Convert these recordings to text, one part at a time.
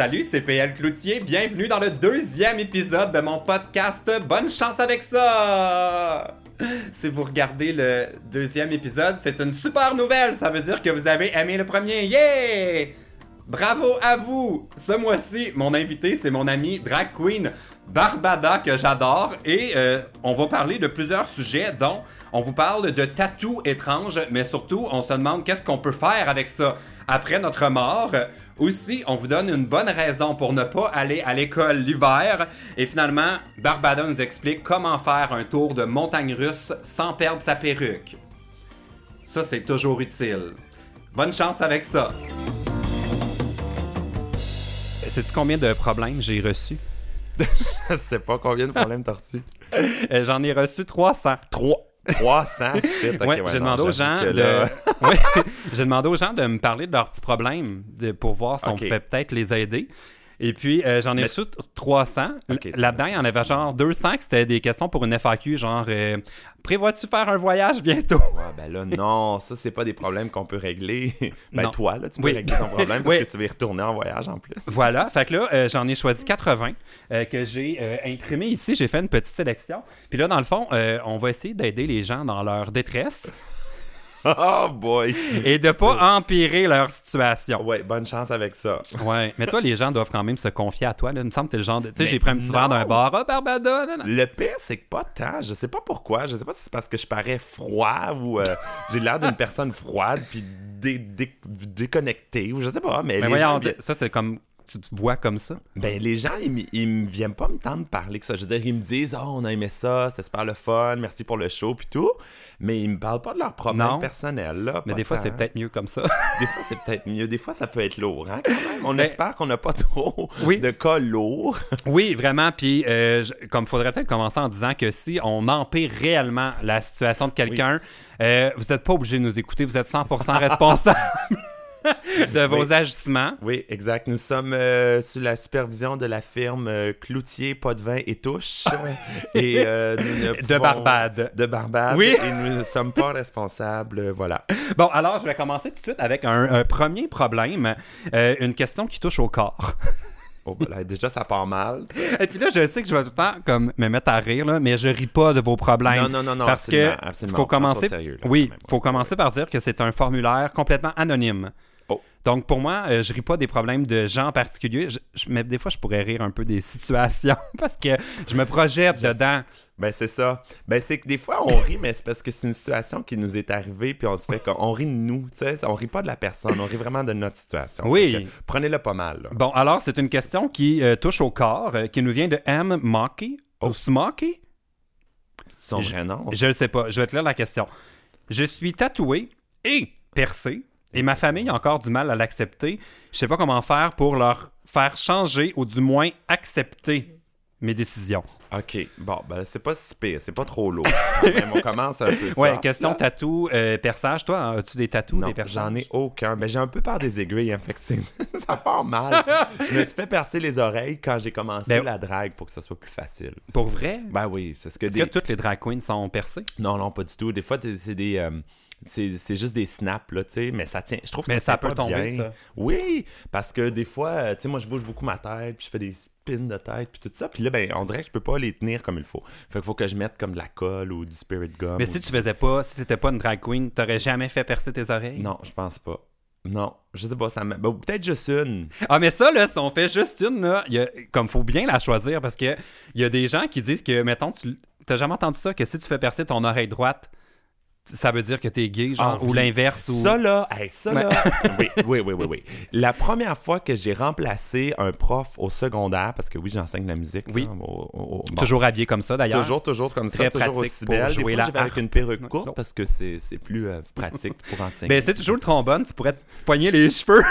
Salut, c'est PL Cloutier. Bienvenue dans le deuxième épisode de mon podcast. Bonne chance avec ça! Si vous regardez le deuxième épisode, c'est une super nouvelle. Ça veut dire que vous avez aimé le premier. Yeah! Bravo à vous! Ce mois-ci, mon invité, c'est mon ami drag queen Barbada que j'adore et euh, on va parler de plusieurs sujets dont on vous parle de tatous étranges, mais surtout on se demande qu'est-ce qu'on peut faire avec ça après notre mort. Aussi, on vous donne une bonne raison pour ne pas aller à l'école l'hiver. Et finalement, Barbada nous explique comment faire un tour de montagne russe sans perdre sa perruque. Ça, c'est toujours utile. Bonne chance avec ça. Sais-tu combien de problèmes j'ai reçus? Je sais pas combien de problèmes t'as reçu. Euh, J'en ai reçu 300. 3. 300? Shit, ok, Ouais, ouais, j'ai demandé aux gens de... là- Ouais, j'ai demandé aux gens de me parler de leurs petits problèmes de- pour voir si on pouvait peut-être les aider. Et puis, euh, j'en ai Mais- reçu t- 300. Ok. L- Là-dedans, il y en avait genre 200 que c'était des questions pour une FAQ, genre euh, Prévois-tu faire un voyage bientôt? Ouais, ben là, non, ça, c'est pas des problèmes qu'on peut régler. Ben, Non. toi, là, tu peux Oui. régler ton problème parce Oui. que tu vas y retourner en voyage en plus. Voilà, fait que là, euh, j'en ai choisi 80 euh, que j'ai imprimé ici. J'ai fait une petite sélection. Puis là, dans le fond, on va essayer d'aider les gens dans leur détresse Oh boy! et de pas empirer leur situation. Ouais, bonne chance avec ça. Ouais, mais toi, les gens doivent quand même se confier à toi. Là. Il me semble que t'es le genre de. Tu sais, j'ai pris un petit verre d'un bar. Ah, Barbada, non, non. Le pire, c'est que pas tant. Je sais pas pourquoi. Je sais pas si c'est parce que je parais froid ou euh, j'ai l'air d'une personne froide puis dé- dé- déconnectée ou je sais pas. Mais, Mais les gens, voyons, ça, c'est comme. Tu te vois comme ça? Ben, les gens, ils, ils viennent pas me tendre parler que ça. Je veux dire, ils me disent, oh, on a aimé ça, c'était super le fun, merci pour le show, puis tout. Mais ils me parlent pas de leurs problèmes Non. personnels, là. Mais des fois, c'est peut-être mieux comme ça. Des fois, c'est peut-être mieux. Des fois, ça peut être lourd, hein, quand même. On Ben- espère qu'on n'a pas trop Oui. de cas lourds. oui, vraiment. Puis, euh, comme faudrait peut-être commencer en disant que si on empire réellement la situation de quelqu'un, euh, vous n'êtes pas obligé de nous écouter. Vous êtes 100% responsable de vos Oui. agissements. Oui, exact. Nous sommes euh, sous la supervision de la firme euh, Cloutier, Pas de vin et Touche. et, euh, nous De Barbade. De Barbade. Oui. Et nous ne sommes pas responsables. Voilà. Bon, alors, je vais commencer tout de suite avec un, un premier problème. une question qui touche au corps. Oh, ben là, déjà, ça part mal. Et puis là, je sais que je vais tout le temps comme, me mettre à rire, là, mais je ris pas de vos problèmes. Non, non, non, non. parce absolument, que absolument. faut commencer. sérieux, là, oui, même, faut commencer par dire que c'est un formulaire complètement anonyme. Donc pour moi, euh, je ris pas des problèmes de gens en particulier, je- je- mais des fois je pourrais rire un peu des situations parce que je me projette Je- dedans. Ben, c'est ça. Ben, c'est que des fois, on rit, mais c'est parce que c'est une situation qui nous est arrivée, puis on se fait qu'on on rit de nous, tu sais. On rit pas de la personne, on rit vraiment de notre situation. Oui. Prenez-le pas mal, là. Bon, alors c'est une question qui euh, touche au corps, euh, qui nous vient de M. Mocky Oh. ou Smoky. Son vrai nom. Je ne sais pas. Je vais te lire la question. Je suis tatoué et percé et ma famille a encore du mal à l'accepter. Je sais pas comment faire pour leur faire changer ou du moins accepter mes décisions. OK. Bon, ben, c'est pas si pire, c'est pas trop lourd. Même on commence un peu Ouais, soft, question tatou, euh, perçage. Toi, as-tu des tatous, des perçages? j'en ai aucun. Ben, j'ai un peu peur des aiguilles, hein, fait que ça part mal. je me suis fait percer les oreilles quand j'ai commencé Ben- la drague pour que ce soit plus facile. Pour vrai? Ben oui, parce que Est-ce des... que toutes les drag queens sont percées? Non, non, pas du tout. Des fois, c'est des... euh, C'est juste des snaps, là, tu sais, mais ça tient. Je trouve que Mais ça, peut tomber, bien. ça. Oui, parce que des fois, euh, tu sais, moi, je bouge beaucoup ma tête, puis je fais des spins de tête, puis tout ça. Puis là, ben, on dirait que je peux pas les tenir comme il faut. Fait qu'il faut que je mette comme de la colle ou du spirit gum. Mais si du- tu faisais pas, si t'étais pas une drag queen, t'aurais jamais fait percer tes oreilles? Non, je pense pas. Non, je sais pas, ça me... ben, peut-être juste une. Ah, mais ça, là, si on fait juste une, là, il y a, comme faut bien la choisir parce que il y a des gens qui disent que, mettons, tu t'as jamais entendu ça, que si tu fais percer ton oreille droite, ça veut dire que t'es gay, genre, Ah, ou oui. l'inverse. Ou... Ça là, hey, ça là. oui, oui, oui, oui, oui. La première fois que j'ai remplacé un prof au secondaire, parce que oui, j'enseigne la musique. Oui. au- au- au- bon. Toujours habillé comme ça, d'ailleurs. Toujours, toujours comme ça, toujours aussi belle. Des jouer fois, la j'y vais avec une perruque Non. courte parce que c'est c'est plus euh, pratique pour enseigner. Ben, si tu joues le trombone, tu pourrais te poigner les cheveux.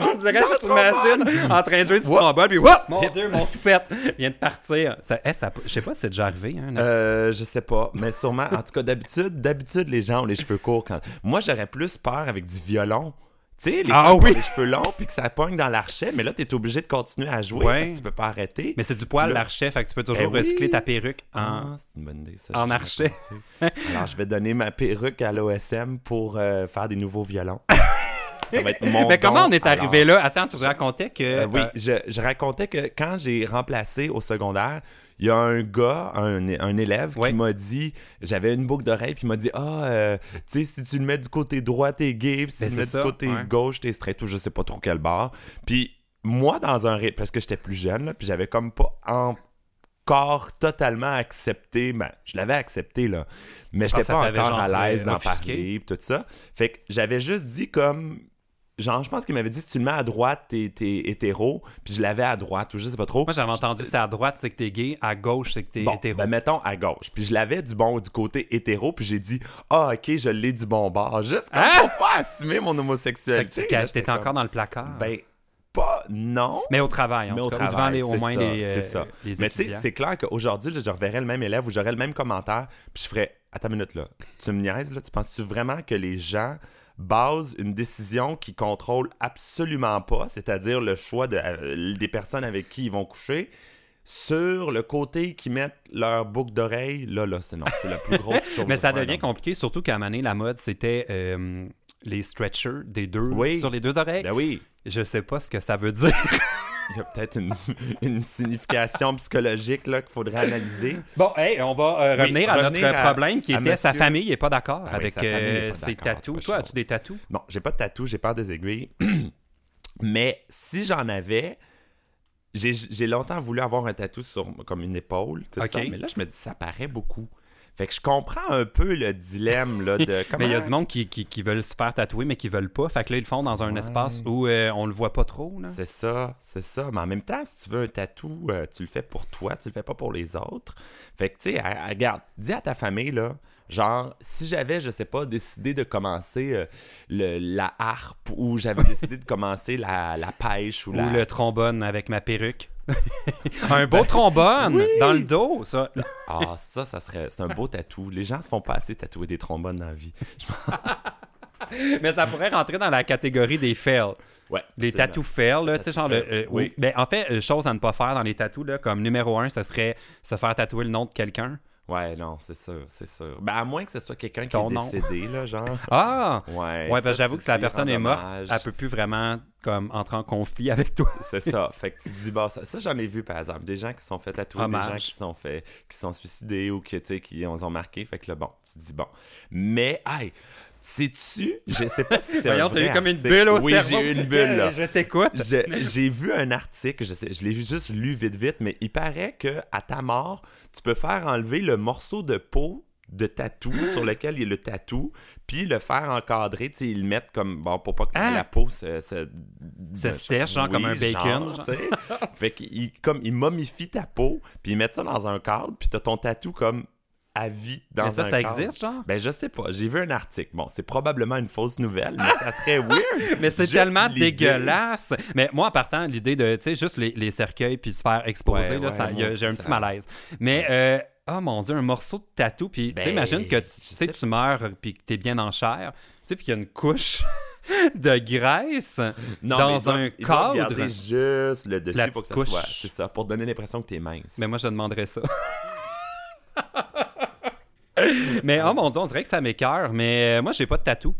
On dirait que je t'imagine en train de jouer du trombone, puis whoop, mon dieu, mon toupette vient de partir. Ça, eh, ça, je sais pas si c'est déjà arrivé. Hein, un accident. Euh, je sais pas, mais sûrement. En tout cas, d'habitude, d'habitude, les gens ont les cheveux courts. Quand... Moi, j'aurais plus peur avec du violon. Tu sais, les Ah gens qui ont oui! les cheveux longs puis que ça pogne dans l'archet, mais là, t'es obligé de continuer à jouer Ouais. parce que tu peux pas arrêter. Mais c'est du poil là- l'archet, fait que tu peux toujours Eh oui. recycler ta perruque en. Ah, c'est une bonne idée, ça. en archet. pensé. Alors, je vais donner ma perruque à l'OSM pour euh, faire des nouveaux violons. Ça va être mon Mais comment don, on est alors. arrivé là? Attends, tu racontais que. Euh, oui, euh, je, je racontais que quand j'ai remplacé au secondaire, il y a un gars, un, un élève, qui m'a dit, j'avais une boucle d'oreille, puis il m'a dit, ah, euh, tu sais, si tu le mets du côté droit, t'es gay, puis si Ben, tu le mets du côté ouais. gauche, t'es straight, ou je sais pas trop quel bar. Puis moi, dans un rythme, parce que j'étais plus jeune, là, puis j'avais comme pas encore totalement accepté, ben, je l'avais accepté, là, mais j'étais Ah, ça pas encore à l'aise d'en parler, tout ça. Fait que j'avais juste dit comme genre, je pense qu'il m'avait dit si tu le mets à droite, t'es, t'es hétéro. Puis je l'avais à droite, ou je sais pas trop. Moi, j'avais entendu c'est à droite, c'est que t'es gay, à gauche, c'est que t'es Bon, hétéro. ben mettons à gauche. Puis je l'avais du bon du côté hétéro, puis j'ai dit ah ok, je l'ai du bon bord, juste comme Hein? pour pas assumer mon Fait que homosexualité. tu t'étais encore dans le placard. Ben pas non. mais au travail, en mais tout au cas, ou devant travail, les, au moins ça, les, euh, c'est ça. les Mais tu sais, c'est clair qu'aujourd'hui, là, je reverrais le même élève ou j'aurais le même commentaire, puis je ferais Attends une minute là, tu me niaises là, tu penses-tu vraiment que les gens basent une décision qui contrôlent absolument pas, c'est-à-dire le choix de, euh, des personnes avec qui ils vont coucher, sur le côté qu'ils mettent leur boucle d'oreille, là, là, c'est non, c'est la plus grosse chose. Mais ça devient compliqué, surtout qu'à donné, la mode, c'était euh, les stretchers des deux Oui. sur les deux oreilles. Ben oui, Je sais pas ce que ça veut dire. il y a peut-être une, une signification psychologique là, qu'il faudrait analyser. Bon, hey, on va euh, revenir à revenir notre à- problème qui était sa famille n'est pas d'accord Ah avec euh, pas ses tatous. toi, as-tu des tatous? Non, j'ai pas de tatou, j'ai peur des aiguilles. Mais si j'en avais, j'ai longtemps voulu avoir un tatou sur comme une épaule, tout Ok. ça, mais là je me dis ça paraît beaucoup. Fait que je comprends un peu le dilemme là, de comment. Mais il y a du monde qui, qui, qui veulent se faire tatouer, mais qui veulent pas. Fait que là, ils le font dans un Ouais. espace où euh, on le voit pas trop. C'est ça, c'est ça. Mais en même temps, si tu veux un tatou, euh, tu le fais pour toi, tu le fais pas pour les autres. Fait que, tu sais, regarde, dis à ta famille, là, genre, si j'avais, je sais pas, décidé de commencer euh, le, la harpe ou j'avais décidé de commencer la, la pêche ou, Ou la... le trombone avec ma perruque. un beau trombone dans le dos, ça. Ah, ça, ça serait... C'est un beau tatou. Les gens se font pas assez tatouer des trombones dans la vie. Mais ça pourrait rentrer dans la catégorie des fails. Ouais. Les tatous fails, là, tu sais, genre, le, euh, oui. ben, en fait, euh, chose à ne pas faire dans les tatous, là, comme numéro un, ce serait se faire tatouer le nom de quelqu'un. Ouais, non, c'est sûr, c'est sûr. Ben, à moins que ce soit quelqu'un qui est nom. décédé, là, genre. Ah! Ouais. Ouais, que j'avoue que si la personne est morte, hommage. elle peut plus vraiment comme entrer en conflit avec toi. C'est ça. Fait que tu te dis, bah, ça, ça, j'en ai vu, par exemple. Des gens qui sont fait tatouer, des Hommage. gens qui sont fait, qui sont suicidés ou qui, tu sais, qui ont, ont marqué. Fait que là, bon, tu te dis, bon. Mais, hey, sais-tu, je sais pas si c'est Voyons, t'as eu comme une bulle au oui, cerveau. j'ai eu une bulle, là. Je t'écoute. J'ai vu un article, je, sais, je l'ai juste lu vite vite, mais il paraît que à ta mort, tu peux faire enlever le morceau de peau de tatou sur lequel il y a le tatou, puis le faire encadrer, tu sais, ils le mettent comme, bon, pour pas que Ah! la peau se... Se, Se sèche, genre comme un bacon, genre. tu sais. fait qu'ils comme, ils momifient ta peau, puis ils mettent ça dans un cadre, puis t'as ton tatou comme à vie dans Mais ça, un ça cadre. existe, genre? Ben, je sais pas. J'ai vu un article. Bon, c'est probablement une fausse nouvelle, mais ça serait weird. Mais c'est tellement dégueulasse. Mais moi, en partant, l'idée de, tu sais, juste les, les cercueils puis se faire exposer, Ouais, j'ai un ça- petit malaise. Mais, euh, oh mon Dieu, un morceau de tatou, puis tu Ben, sais, imagine que tu tu tu meurs puis que t'es bien en chair, tu sais, puis qu'il y a une couche de graisse Non, dans mais ils un ils cadre. garder juste le dessus La pour que ça petite soit. couche. C'est ça, pour donner l'impression que t'es mince. Mais moi, je demanderais ça. mais oh mon dieu, on dirait que ça m'écœure. Mais euh, moi, j'ai pas de tatou.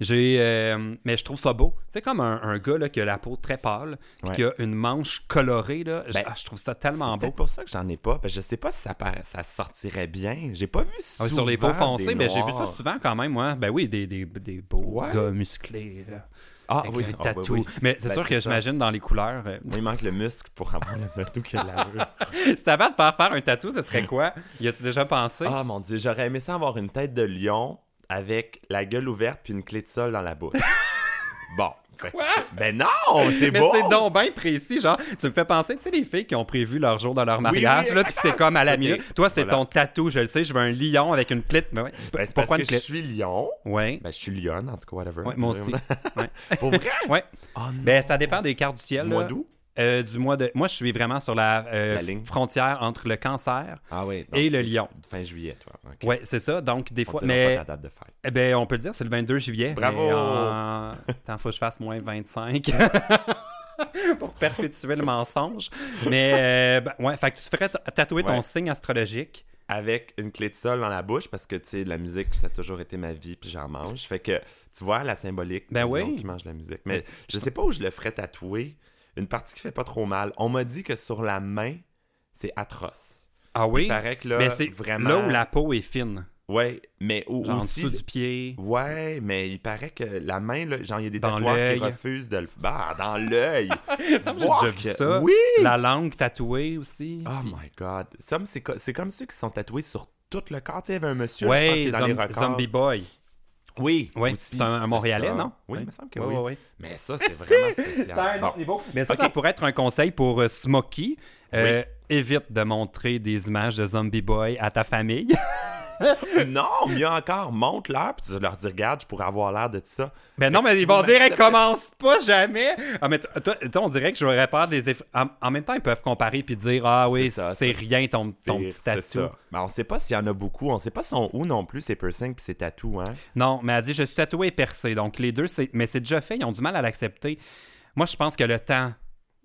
J'ai, euh, mais je trouve ça beau. Tu sais, comme un, un gars là, qui a la peau très pâle, puis Ouais. qui a une manche colorée, là, je, Ben, ah, je trouve ça C'est tellement beau. peut-être pour ça que j'en ai pas. Parce que je sais pas si ça, ça sortirait bien. J'ai pas vu Ah, souvent sur les peaux foncées, mais j'ai vu ça souvent quand même, moi. Ben oui, des, des, des beaux Ouais. gars musclés, là. Ah oui, un ah, oui, tatou. oui. Mais c'est Ben, sûr que j'imagine dans les couleurs. euh, il manque le muscle pour avoir le tatou qui a de l'allure. si t'avais à te faire faire un tatou, ce serait quoi? Y a-tu déjà pensé? Ah mon dieu, j'aurais aimé ça avoir une tête de lion avec la gueule ouverte puis une clé de sol dans la bouche. bon. Quoi? Ben non, c'est Mais beau. c'est donc bien précis, genre, tu me fais penser, tu sais, les filles qui ont prévu leur jour de leur mariage, oui, là, puis c'est comme à la minute. Toi, c'est voilà. ton tatou, je le sais, je veux un lion avec une clé. Mais ouais. Ben, c'est Pourquoi parce une que je suis lion. Ouais. Ben, je suis lionne, en tout cas, whatever. Ouais, moi aussi. Ouais. Pour vrai? Ouais. Oh. Ben, ça dépend des cartes du ciel. Du mois d'août? Euh, du mois de. Moi, je suis vraiment sur la, euh, La ligne. frontière entre le cancer. Ah oui. Et le lion. Fin juillet, toi. Ouais, c'est ça. Donc, des On fois. Mais. pas ta date de fête. Eh ben, on peut le dire, c'est le 22 juillet. Bravo! en- Attends, faut que je fasse moins 25. Pour perpétuer le mensonge. Mais, euh, ben, ouais, fait que tu te ferais tatouer ton signe astrologique avec une clé de sol dans la bouche parce que, tu sais, la musique, ça a toujours été ma vie, puis j'en mange. Fait que, tu vois, la symbolique Ben oui. qui mange la musique. Mais je sais pas où je le ferais tatouer. Une partie qui fait pas trop mal. On m'a dit que sur la main, c'est atroce. Ah oui? Il paraît que là, Mais c'est vraiment... là où la peau est fine. Ouais, mais au- Genre en aussi... dessous du pied. Ouais, mais il paraît que la main, là, genre, il y a des Dans l'œil. qui refusent de le... Bah, dans l'œil! J'ai déjà vu que- ça. Oui! La langue tatouée aussi. Oh Puis- my God. Ça, c'est co- c'est comme ceux qui sont tatoués sur tout le corps. Tu sais, il y avait un monsieur, là, je pense, qui Ouais, est dans les records. Zombie Boy. Oui, Oui, c'est un, un Montréalais, ça. non? Oui, il me semble que oui. Mais ça, c'est vraiment spécial. C'est un autre niveau. Mais ça, Ok. ça pourrait être un conseil pour euh, Smokey. Euh, Évite de montrer des images de Zombie Boy à ta famille. Non, mieux encore, montre-leur, puis tu leur dis, regarde, je pourrais avoir l'air de ça. Ben non, mais ils vont dire, m'acceptez- commence pas jamais. Ah, mais toi, tu sais, on dirait que j'aurais peur des effets. En, en même temps, ils peuvent comparer puis dire, ah oui, c'est rien ton, ton petit tatou. Mais on sait pas s'il y en a beaucoup. On sait pas son où non plus, ces piercings puis ces tatous, hein. Non, mais elle dit, je suis tatoué et percé. Donc les deux, c'est... mais c'est déjà fait, ils ont du mal à l'accepter. Moi, je pense que le temps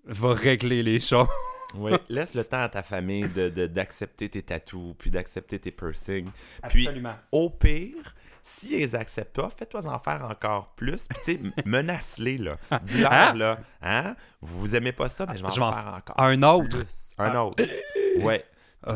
va régler les choses. Oui, laisse le temps à ta famille de- de- d'accepter tes tatous, puis d'accepter tes piercings. Puis, au pire, s'ils les acceptent pas, fais-toi en faire encore plus. Puis, tu sais, menace-les, là. Dis-leur, Hein? là, hein, vous aimez pas ça, mais je vais en Je vais en faire encore Un autre. plus. Un autre. Ouais.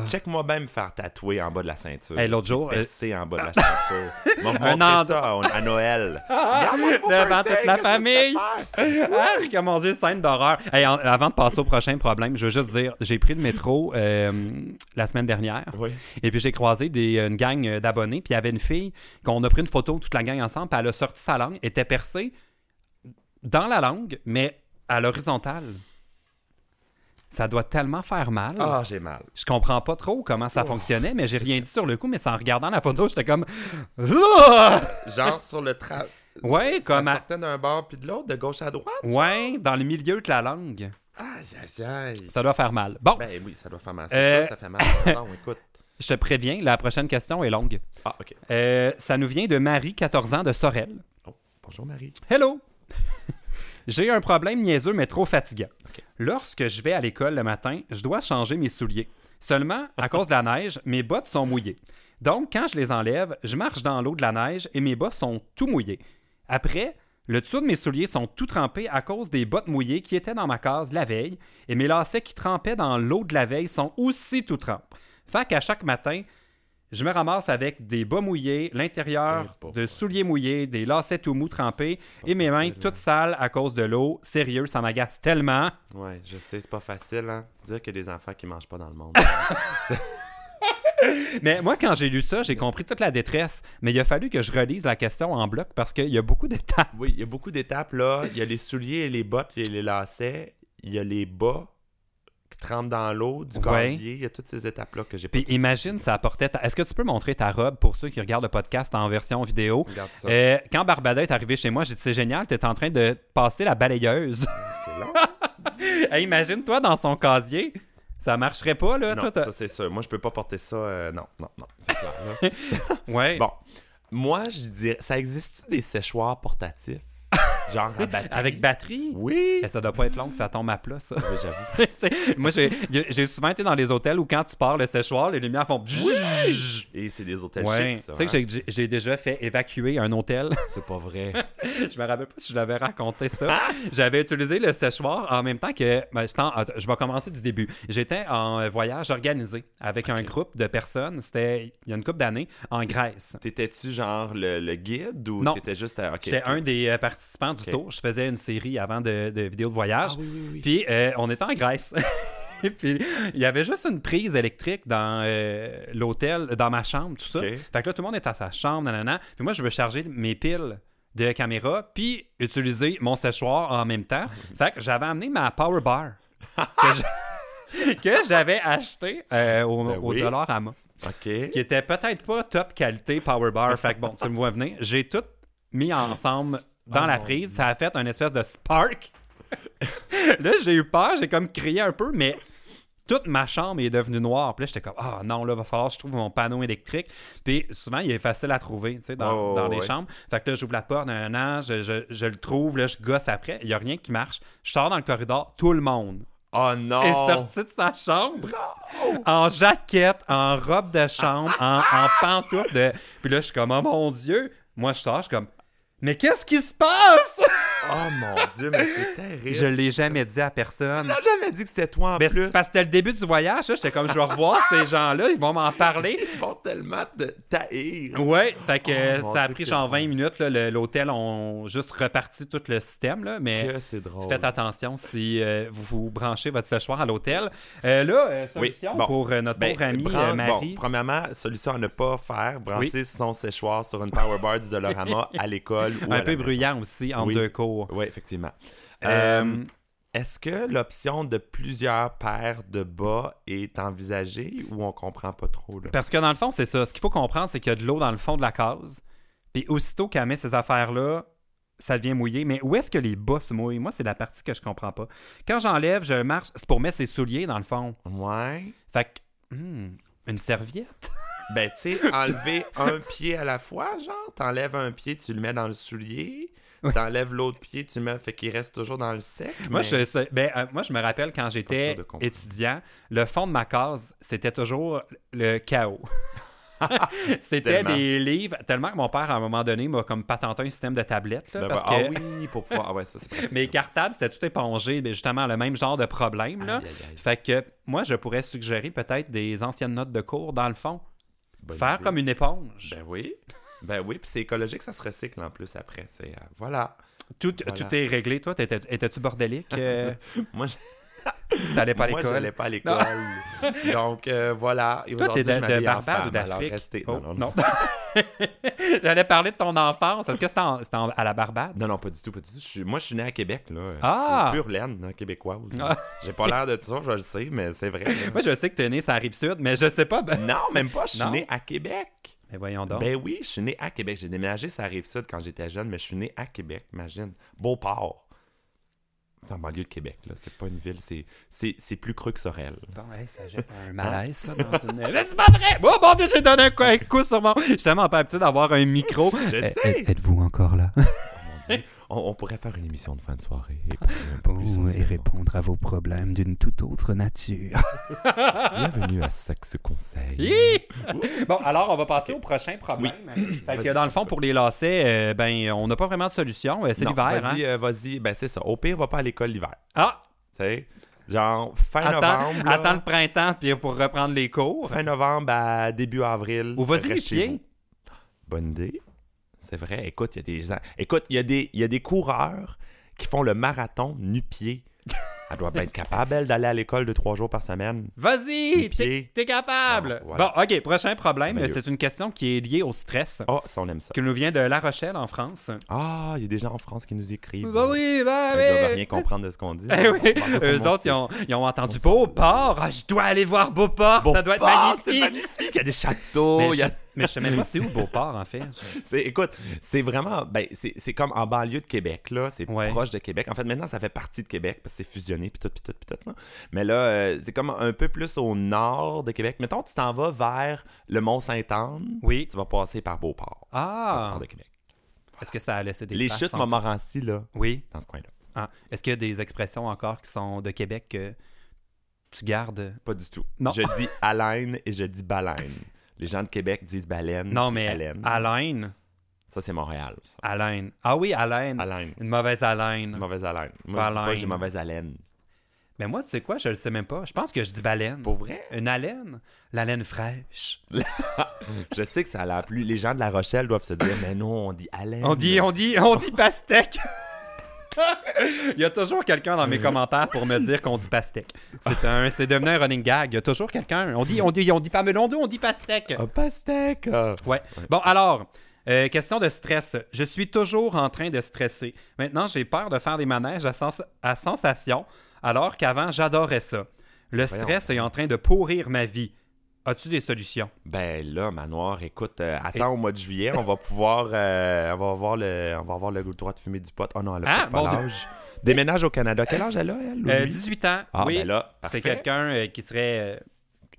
Check-moi bien me faire tatouer en bas de la ceinture. Hey, l'autre jour, euh, Percer en bas de la ceinture. Moi, Un montrer endroit- ça à, à Noël. Devant toute la famille. Ah, que mon Dieu, scène d'horreur. Hey, en- avant de passer au prochain problème, je veux juste dire, j'ai pris le métro euh, la semaine dernière. Oui. Et puis j'ai croisé des, une gang d'abonnés, puis il y avait une fille qu'on a pris une photo, toute la gang ensemble, puis elle a sorti sa langue, était percée dans la langue, mais à l'horizontale. Ça doit tellement faire mal. Ah, j'ai mal. Je comprends pas trop comment ça Oh, fonctionnait, mais j'ai rien dit sur le coup, mais c'est en regardant la photo, j'étais comme. Genre sur le tra... Ouais, Ça comme. à- sortait d'un bord puis de l'autre, de gauche à droite. Ouais, dans le milieu de la langue. Aïe, aïe, aïe. Ça doit faire mal. Bon, Ben oui, ça doit faire mal. Euh, C'est ça, ça fait mal. Bon, écoute. je te préviens, la prochaine question est longue. Ah, OK. Euh, ça nous vient de Marie, 14 ans, de Sorel. Bonjour, Marie. Hello! J'ai un problème niaiseux mais trop fatigant. Lorsque je vais à l'école le matin, je dois changer mes souliers. Seulement, à cause de la neige, mes bottes sont mouillées. Donc, quand je les enlève, je marche dans l'eau de la neige et mes bottes sont tout mouillées. Après, le dessous de mes souliers sont tout trempés à cause des bottes mouillées qui étaient dans ma case la veille et mes lacets qui trempaient dans l'eau de la veille sont aussi tout trempés. Fait qu'à chaque matin, je me ramasse avec des bas mouillés, l'intérieur Eh, de souliers mouillés, des lacets tout mous trempés et mes mains facile, toutes sales à cause de l'eau. Sérieux, ça m'agace tellement. Ouais, je sais, c'est pas facile, hein. Dire qu'il y a des enfants qui mangent pas dans le monde. Mais moi, quand j'ai lu ça, j'ai compris toute la détresse. Mais il a fallu que je relise la question en bloc parce qu'il y a beaucoup d'étapes. oui, il y a beaucoup d'étapes, là. Il y a les souliers et les bottes et les lacets. Il y a les bas qui trempent dans l'eau, du Ouais. gazier. Il y a toutes ces étapes-là que j'ai pas Puis imagine, ça apportait. ta- Est-ce que tu peux montrer ta robe pour ceux qui regardent le podcast en version vidéo? Regarde ça. Euh, quand Barbada est arrivé chez moi, j'ai dit c'est génial, t'es en train de passer la balayeuse. Hey, Imagine-toi dans son casier. Ça marcherait pas, là. Non, toi, ça c'est sûr. Moi, je peux pas porter ça. euh, non, non, non. C'est clair, là. Ouais. Bon. Moi, je dirais, ça existe-tu des séchoirs portatifs? Genre à batterie? Avec batterie? Oui! Eh, ça doit pas être long que ça tombe à plat, ça. Oui, j'avoue. Moi, j'ai souvent été dans les hôtels où quand tu pars le séchoir, les lumières font... Et c'est des hôtels Ouais. chics, ça. Tu sais que hein? j'ai- déjà fait évacuer un hôtel. C'est pas vrai. je me rappelle pas si je l'avais raconté ça. J'avais utilisé le séchoir en même temps que. ben, je vais commencer du début. J'étais en euh, voyage organisé avec un groupe de personnes. C'était il y a une couple d'années en Grèce. T'étais-tu genre le, le guide ou t'étais juste. euh, ok, J'étais un des euh, du tour. Je faisais une série avant de, de vidéos de voyage. Ah oui, oui, oui. Puis euh, on était en Grèce. Puis il y avait juste une prise électrique dans euh, l'hôtel, dans ma chambre, tout ça. Fait que là, tout le monde est à sa chambre, nanana. Puis moi, je veux charger mes piles de caméra, puis utiliser mon séchoir en même temps. Fait que j'avais amené ma power bar que j'avais acheté euh, au, Ben au dollar à moi, Ok. qui était peut-être pas top qualité power bar. Fait que bon, tu me vois venir. J'ai tout mis ensemble dans Oh la prise. Ça a fait un espèce de spark. là, j'ai eu peur, j'ai comme crié un peu, mais toute ma chambre est devenue noire. Puis là, j'étais comme, ah non, là, va falloir que je trouve mon panneau électrique. Puis souvent, il est facile à trouver, tu sais, dans, Oh, dans les ouais. chambres. Fait que là, j'ouvre la porte, un an, je, je- je le trouve, là, je gosse après. Il n'y a rien qui marche. Je sors dans le corridor, tout le monde Oh non! est sorti de sa chambre en jaquette, en robe de chambre, en, en pantoufle de. Puis là, je suis comme, oh mon Dieu. Moi, je sors, je suis comme, mais qu'est-ce qui se passe? Oh mon dieu, mais c'est terrible. Je l'ai jamais dit à Tu personne. l'as jamais dit que c'était toi en Mais plus. parce que c'était le début du voyage. J'étais comme, je vais revoir ces gens-là, ils vont m'en parler. Ils vont tellement te taïr. Ouais, fait que Oh, ça a pris genre drôle. 20 minutes. L'hôtel ont juste reparti tout le système, là, mais Que c'est drôle. faites attention si euh, vous vous branchez votre séchoir à l'hôtel. Euh, là, euh, solution Oui, bon. pour notre Ben, pauvre amie prends- bon, Marie. premièrement, solution à ne pas faire, brancher son séchoir sur une powerboard du Dolorama à l'école un peu bruyant aussi Oui. deux cours. Oui, effectivement. Euh, Euh, Est-ce que l'option de plusieurs paires de bas est envisagée ou on comprend pas trop? Là? Parce que dans le fond, c'est ça. Ce qu'il faut comprendre, c'est qu'il y a de l'eau dans le fond de la case. Puis aussitôt qu'elle met ces affaires-là, ça devient mouillé. Mais où est-ce que les bas se mouillent? Moi, c'est la partie que je comprends pas. Quand j'enlève, je marche, c'est pour mettre ses souliers dans le fond. Ouais. Fait que, hmm, une serviette? Ben, tu sais, enlever un pied à la fois, genre, t'enlèves un pied, tu le mets dans le soulier, Oui. t'enlèves l'autre pied, tu mets, fait qu'il reste toujours dans le sec. Moi, mais- je, ben, euh, moi, je me rappelle quand j'étais étudiant, le fond de ma case, c'était toujours le chaos. c'était des livres, tellement que mon père, à un moment donné, m'a comme patenté un système de tablette. là, Ben, parce ben, que Ah oui, pour pouvoir. Ah ouais, ça c'est pratique. mes cartables, c'était tout épongé, ben, justement, le même genre de problème. Là. Aïe, aïe, aïe. Fait que moi, je pourrais suggérer peut-être des anciennes notes de cours, dans le fond. Bonne Faire idée. comme une éponge. Ben oui. Ben oui, puis c'est écologique, ça se recycle en plus après. C'est euh, voilà. tout, voilà. tout est réglé, toi? T'étais- Étais-tu bordélique? euh, Moi, je- T'allais pas à moi, l'école? j'allais pas à l'école. Donc euh, voilà. Et Toi, t'es de, Barbade ou d'Afrique? Oh, Non, non, non. J'allais parler de ton enfance. Est-ce que c'était en- à la Barbade? Non, non, pas du tout, pas du tout. Je suis- moi, je suis né à Québec, là. Ah! Je suis pure laine, hein, québécoise. Ah. J'ai pas l'air de ça, je le sais, mais c'est vrai. là. Moi, je sais que t'es né sur la Rive-Sud, mais je sais pas. Ben... Non, même pas, je suis né à Québec. Mais voyons donc. Ben oui, je suis né à Québec. J'ai déménagé sur la Rive-Sud quand j'étais jeune, mais je suis né à Québec, imagine. Beauport. C'est en banlieue de Québec, là. C'est pas une ville, c'est, c'est, c'est plus creux que Sorel. Bon, hey, ça jette un malaise, ça, dans une... Mais c'est pas vrai! Oh mon Dieu, j'ai donné un coup, un coup sur mon... Je suis tellement pas habitué d'avoir un micro. Je Eh, sais! êtes- Êtes-vous encore là? Oh mon Dieu. On, on pourrait faire une émission de fin de soirée et peu plus Oh, et répondre à vos problèmes d'une toute autre nature. Bienvenue à Sexe Conseil. Bon, alors, on va passer au prochain problème. Fait que dans le fond, pour les lacets, euh, ben, on n'a pas vraiment de solution. Euh, C'est l'hiver, hein? Vas-y, euh, vas-y. Ben, c'est ça. Au pire, va pas à l'école l'hiver. Ah! Tu sais? Genre, fin Attends, novembre. là, attends le printemps puis pour reprendre les cours. Fin novembre à début avril. Ou vas-y nu-pied. vous. Bonne idée. C'est vrai. Écoute, il y a des écoute, il y a des il y a des coureurs qui font le marathon nu-pied. Elle doit bien être capable elle, d'aller à l'école deux trois jours par semaine. Vas-y, t'es capable. Bon, voilà. Bon, ok, prochain problème. Merveilleux. C'est une question qui est liée au stress, Oh, ça on aime ça. qui nous vient de La Rochelle, en France. Ah, il y a des gens en France qui nous écrivent. Bah oui, bah Ils doivent oui. rien comprendre de ce qu'on dit. Eh oui, eux autres, ils ont, ils ont entendu On Beauport. Ah, je dois aller voir Beauport, ça doit être Beauport, magnifique. Magnifique, il y a des châteaux, Mais il y a- je, mais je sais même pas c'est où Beauport, en fait. C'est, écoute, c'est vraiment. Ben, c'est, c'est comme en banlieue de Québec, là. C'est Ouais. proche de Québec. En fait, maintenant, ça fait partie de Québec parce que c'est fusionné, puis tout, puis tout, puis tout. Là. Mais là, euh, c'est comme un peu plus au nord de Québec. Mettons, tu t'en vas vers le Mont-Saint-Anne. Oui. Tu vas passer par Beauport. Ah, de Québec. est-ce que ça a laissé des Les chutes en- Montmorency, là, Oui. dans ce coin-là. Ah, Est-ce qu'il y a des expressions encore qui sont de Québec que tu gardes? Pas du tout. Non. Je dis haleine et je dis baleine. Les gens de Québec disent baleine. Non, mais haleine. haleine. Ça, c'est Montréal. ça. Haleine. Ah oui, haleine. Haleine. Une mauvaise haleine. Mauvaise haleine. Moi, je dis pas que Baleine. j'ai mauvaise haleine. Mais moi, tu sais quoi, je le sais même pas. Je pense que je dis baleine. Pour vrai? Une haleine. La laine fraîche. Je sais que ça a l'air plus. Les gens de La Rochelle doivent se dire, mais non, on dit haleine. On dit, on dit, on dit pastèque. Il y a toujours quelqu'un dans mes commentaires pour me dire qu'on dit pastèque. C'est un, c'est devenu un running gag. Il y a toujours quelqu'un. On dit, on dit, on dit pas melon on dit pastèque. Un pastèque. Ouais. Bon, alors, euh, question de stress. Je suis toujours en train de stresser. Maintenant, j'ai peur de faire des manèges à, sens- à sensation, alors qu'avant, j'adorais ça. Le Voyons. stress est en train de pourrir ma vie. As-tu des solutions? Ben là, Manoir, écoute, euh, attends au mois de juillet, on va pouvoir. euh, on va avoir le. On va avoir le droit de fumer du pot. Oh non, elle a Ah, pas bon, l'âge. Déménage au Canada. Quel âge elle a, elle? Euh, lui? 18 ans. Ah, oui. ben là, c'est quelqu'un euh, qui serait